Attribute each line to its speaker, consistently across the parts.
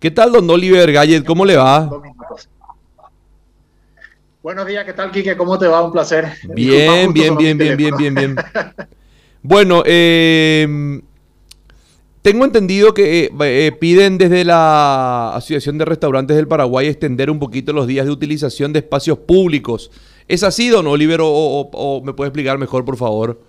Speaker 1: ¿Qué tal, don Oliver Gallet? ¿Cómo le va?
Speaker 2: Buenos días, ¿qué tal, Quique? ¿Cómo te va? Un placer.
Speaker 1: Bien, bien, bien, bien, bien, bien, bien. Bueno, eh, tengo entendido que eh, eh, piden desde la Asociación de Restaurantes del Paraguay extender un poquito los días de utilización de espacios públicos. ¿Es así, don Oliver, o me puede explicar mejor, por favor?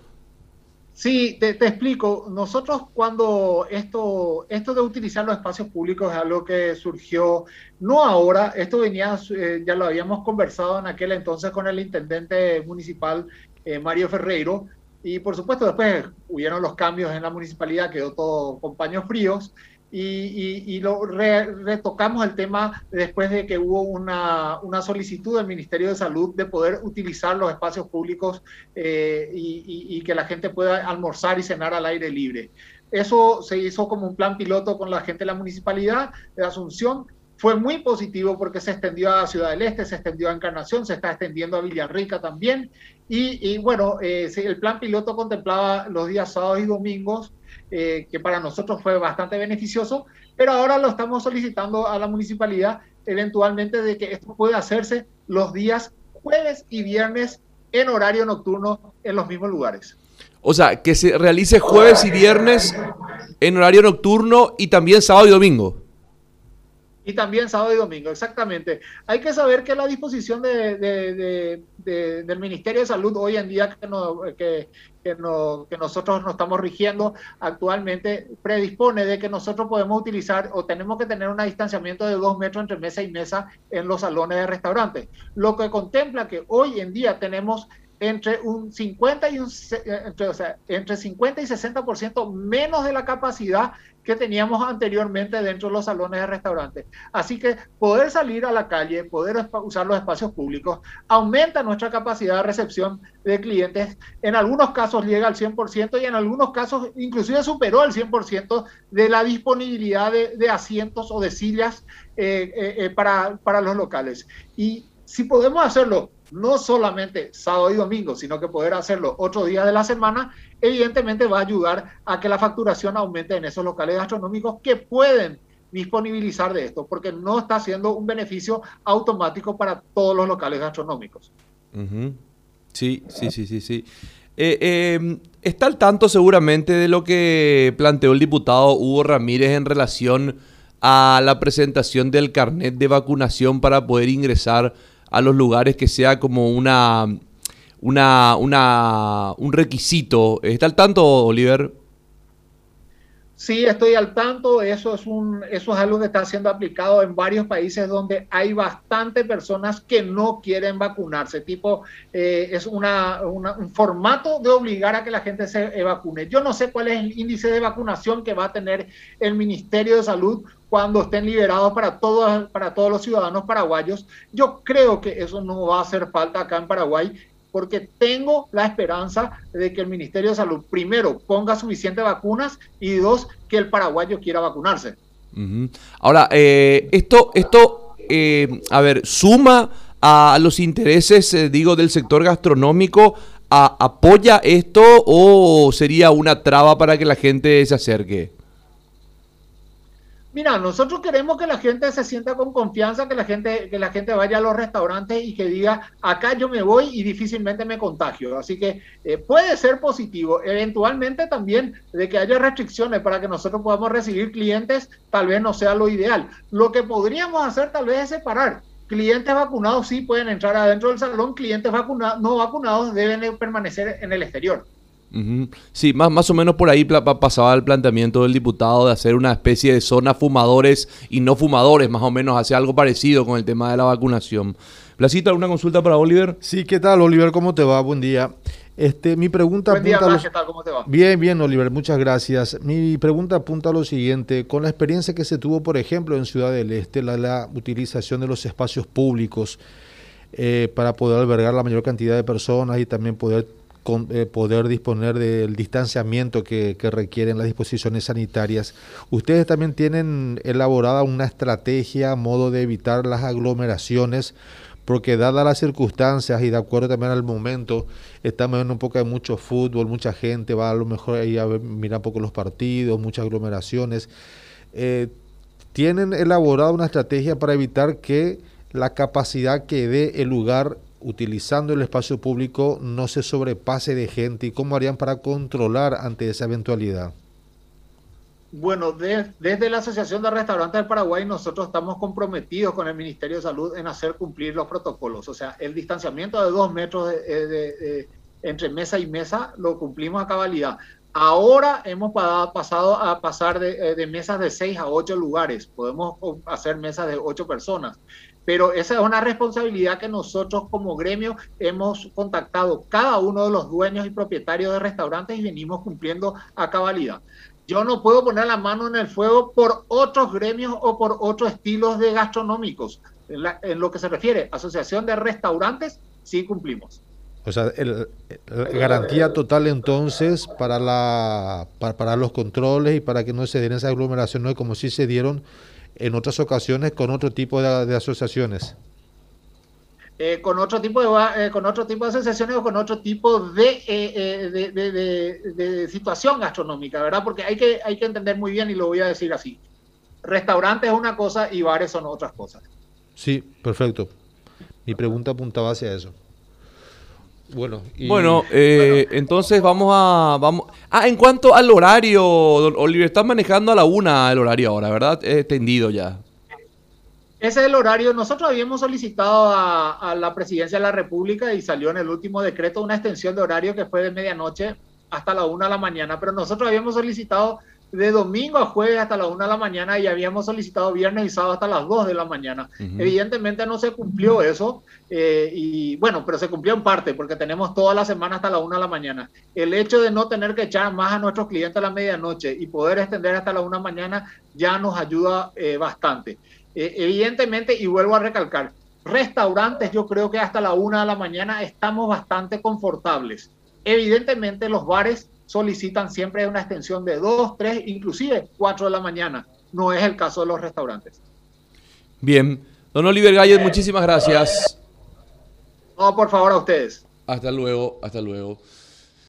Speaker 2: Sí, te, explico. Nosotros cuando esto, esto de utilizar los espacios públicos es algo que surgió, no ahora, esto venía, eh, ya lo habíamos conversado en aquel entonces con el intendente municipal eh, Mario Ferreiro, y por supuesto después hubieron los cambios en la municipalidad, quedó todo con paños fríos, y, lo retocamos el tema después de que hubo una, una, solicitud del Ministerio de Salud de poder utilizar los espacios públicos eh, y, que la gente pueda almorzar y cenar al aire libre. Eso se hizo como un plan piloto con la gente de la municipalidad de Asunción. Fue muy positivo porque se extendió a Ciudad del Este, se extendió a Encarnación, se está extendiendo a Villarrica también. Y, bueno, eh, el plan piloto contemplaba los días sábados y domingos eh, que para nosotros fue bastante beneficioso, pero ahora lo estamos solicitando a la municipalidad eventualmente de que esto pueda hacerse los días jueves y viernes en horario nocturno en los mismos lugares.
Speaker 1: O sea, que se realice jueves y viernes en horario nocturno y también sábado y domingo.
Speaker 2: Y también sábado y domingo, exactamente. Hay que saber que la disposición de, del Ministerio de Salud hoy en día que, no, que, no, que nosotros nos estamos rigiendo actualmente predispone de que nosotros podemos utilizar o tenemos que tener un distanciamiento de dos metros entre mesa y mesa en los salones de restaurantes. Lo que contempla que hoy en día tenemos entre un 50 y un eh, entre, o sea, entre 50 y 60% menos de la capacidad que teníamos anteriormente dentro de los salones de restaurantes. Así que poder salir a la calle, poder usar los espacios públicos, aumenta nuestra capacidad de recepción de clientes. En algunos casos llega al 100% y en algunos casos inclusive superó el 100% de la disponibilidad de, asientos o de sillas eh, eh, para, para los locales. Y si podemos hacerlo no solamente sábado y domingo, sino que poder hacerlo otros días de la semana, evidentemente va a ayudar a que la facturación aumente en esos locales gastronómicos que pueden disponibilizar de esto, porque no está siendo un beneficio automático para todos los locales gastronómicos.
Speaker 1: Sí, sí, sí, sí, sí. Eh, em, está al tanto seguramente de lo que planteó el diputado Hugo Ramírez en relación a la presentación del carnet de vacunación para poder ingresar a los lugares que sea como una, una, una, un requisito. ¿Está al tanto, Oliver?
Speaker 2: Sí, estoy al tanto. Eso es, un, eso es algo que está siendo aplicado en varios países donde hay bastante personas que no quieren vacunarse. Tipo, eh, es una, un formato de obligar a que la gente se vacune. Yo no sé cuál es el índice de vacunación que va a tener el Ministerio de Salud cuando estén liberados para todos, para todos los ciudadanos paraguayos. Yo creo que eso no va a hacer falta acá en Paraguay porque tengo la esperanza de que el Ministerio de Salud, primero, ponga suficientes vacunas y dos, que el paraguayo quiera vacunarse.
Speaker 1: Ahora, eh, esto, esto eh, a ver, suma a los intereses, eh, digo, del sector gastronómico, ¿apoya esto o sería una traba para que la gente se acerque?
Speaker 2: Mira, nosotros queremos que la gente se sienta con confianza, que la gente, que la gente vaya a los restaurantes y que diga, acá yo me voy y difícilmente me contagio. Así que eh, puede ser positivo. Eventualmente también de que haya restricciones para que nosotros podamos recibir clientes, tal vez no sea lo ideal. Lo que podríamos hacer tal vez es separar. Clientes vacunados sí pueden entrar adentro del salón, clientes vacunados, no vacunados deben permanecer en el exterior.
Speaker 1: Sí, más, más o menos por ahí pasaba el planteamiento del diputado de hacer una especie de zona fumadores y no fumadores, más o menos, hace algo parecido con el tema de la vacunación. Placita, ¿alguna consulta para Oliver?
Speaker 3: Sí, ¿qué tal, Oliver? ¿Cómo te va? Buen día. Este, mi pregunta
Speaker 2: Buen día, ¿qué tal? ¿Cómo te va?
Speaker 3: Bien, bien, Oliver, muchas gracias. Mi pregunta apunta a lo siguiente, con la experiencia que se tuvo, por ejemplo, en Ciudad del Este, la, la utilización de los espacios públicos eh, para poder albergar la mayor cantidad de personas y también poder eh, poder disponer del distanciamiento que, requieren las disposiciones sanitarias. Ustedes también tienen elaborada una estrategia, modo de evitar las aglomeraciones, porque dadas las circunstancias y de acuerdo también al momento, estamos viendo un poco de mucho fútbol, mucha gente va a lo mejor ahí a mirar un poco los partidos, muchas aglomeraciones. Eh, ¿tienen elaborado una estrategia para evitar que la capacidad que dé el lugar utilizando el espacio público no se sobrepase de gente y cómo harían para controlar ante esa eventualidad?
Speaker 2: Bueno, desde la Asociación de Restaurantes del Paraguay nosotros estamos comprometidos con el Ministerio de Salud en hacer cumplir los protocolos. O sea, el distanciamiento de dos metros entre mesa y mesa lo cumplimos a cabalidad. Ahora hemos pasado a pasar de, de, mesas de seis a ocho lugares. Podemos hacer mesas de ocho personas. Pero esa es una responsabilidad que nosotros como gremio hemos contactado cada uno de los dueños y propietarios de restaurantes y venimos cumpliendo a cabalidad. Yo no puedo poner la mano en el fuego por otros gremios o por otros estilos de gastronómicos. En, lo que se refiere asociación de restaurantes, sí cumplimos.
Speaker 3: O sea, el, garantía total entonces para, la, para, los controles y para que no se den esas aglomeraciones como si se dieron en otras ocasiones con otro tipo de asociaciones.
Speaker 2: Eh, con otro tipo de eh, con otro tipo de sensaciones o con otro tipo de, eh, de, situación gastronómica, ¿verdad? Porque hay que, hay que entender muy bien y lo voy a decir así. Restaurantes es una cosa y bares son otras cosas.
Speaker 3: Sí, perfecto. Mi pregunta apuntaba hacia eso.
Speaker 1: Bueno, bueno, entonces vamos a... Vamos... Ah, en cuanto al horario, Oliver, están manejando a la una el horario ahora, ¿verdad? Es tendido ya.
Speaker 2: Ese es el horario. Nosotros habíamos solicitado a, la presidencia de la República y salió en el último decreto una extensión de horario que fue de medianoche hasta la una de la mañana, pero nosotros habíamos solicitado de domingo a jueves hasta la una de la mañana y habíamos solicitado viernes y sábado hasta las dos de la mañana. Evidentemente no se cumplió eso eh, y bueno, pero se cumplió en parte porque tenemos toda la semana hasta la una de la mañana. El hecho de no tener que echar más a nuestros clientes a la medianoche y poder extender hasta la una de la mañana ya nos ayuda eh, bastante. Eh, evidentemente, y vuelvo a recalcar, restaurantes yo creo que hasta la una de la mañana estamos bastante confortables. Evidentemente los bares solicitan siempre una extensión de dos, tres, inclusive cuatro de la mañana. No es el caso de los restaurantes.
Speaker 1: Bien. Don Oliver Galles, muchísimas gracias.
Speaker 2: No, por favor, a ustedes.
Speaker 1: Hasta luego, hasta luego.